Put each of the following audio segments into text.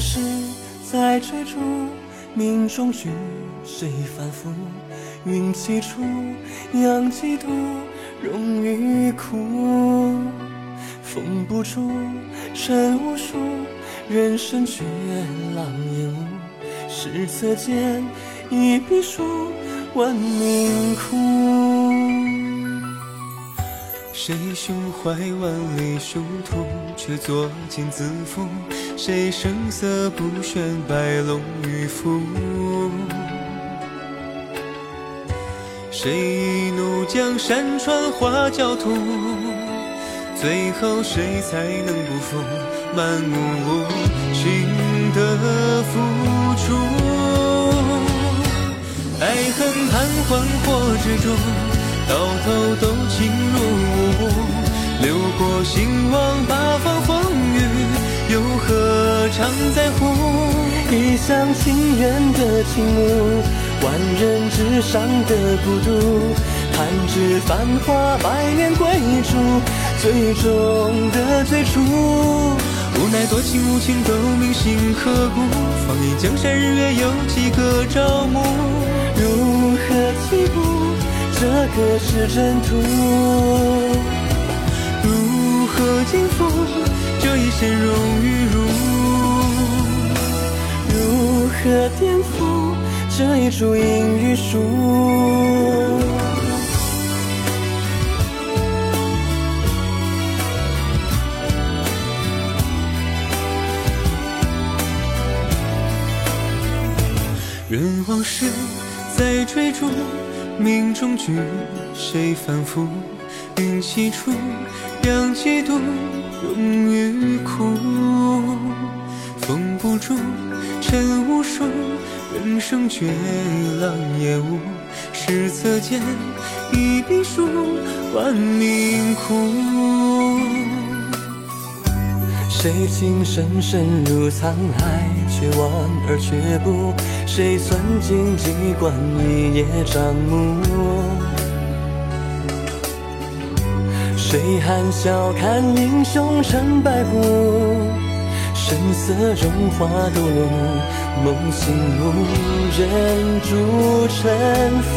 事在追逐，命中局谁反复？运气出，扬几度，荣与苦。风不住，尘无数，人生却浪烟雾。史册间一笔书，万命苦。谁胸怀万里殊途，却作茧自缚？谁声色不炫，白龙与伏？谁一怒将山川化焦土？最后谁才能不负满目无情的付出？爱恨盘桓或执着。常在乎？一厢情愿的倾慕，万人之上的孤独，弹指繁华百年归处，最终的最初。无奈多情无情都铭心刻骨，放眼江山日月有几个朝暮？如何起步？这个是征途，如何尽付这一生荣誉辱？如何颠覆这一株阴与数？任往事在追逐。命中局谁反复？运气出，养几度，荣与苦。人生却浪也无。史册间一笔书，万命苦。谁情深深入沧海，却望而却步？谁算尽机关一叶障目？谁含笑看英雄成败骨？声色荣华度，梦醒无人主沉浮。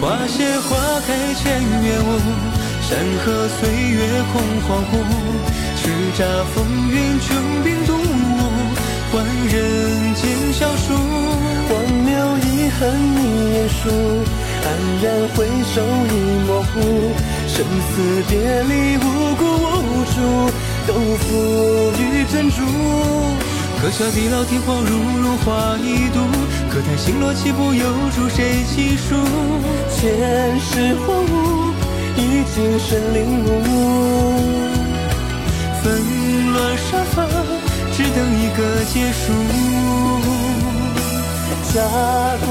花谢花开千月无，山河岁月空恍惚。叱咤风云穷兵黩武。换人间笑书，荒谬遗恨一眼熟，黯然回首已模糊，生死别离无辜无助，都付与珍珠。可笑地老天荒，如如花一度，可叹星落棋不由主，谁棋数？前世荒芜，已今生领悟，纷乱沙发。只等一个结束。家国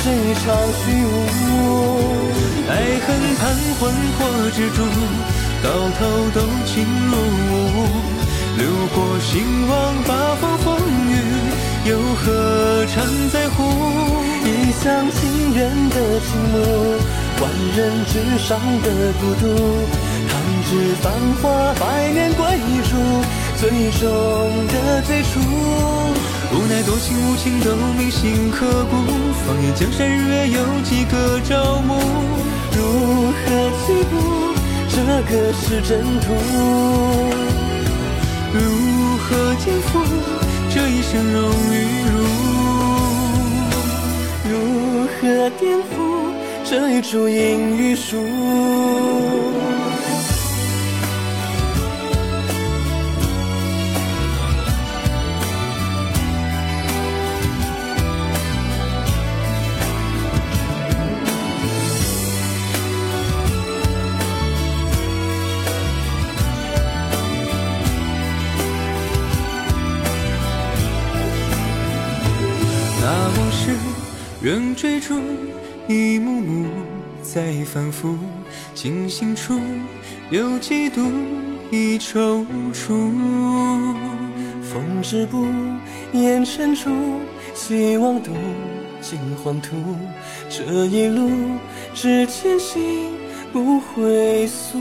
恩仇，只剩一场虚无。爱恨盘桓或执着，到头都情如雾。流过兴亡八方风雨，又何尝在乎？一厢情愿的倾慕，万人之上的孤独，弹指繁华百年归处。最终的最初，无奈多情无情都铭心刻骨。放眼江山日月有几个朝暮？如何起步？这个是征途。如何肩负这一生荣与辱？如何颠覆这一株阴与输？仍追逐，一幕幕在反复，惊醒处有几度已踌躇。风止步，烟尘处，希望渡尽黄土。这一路只前行，不回溯。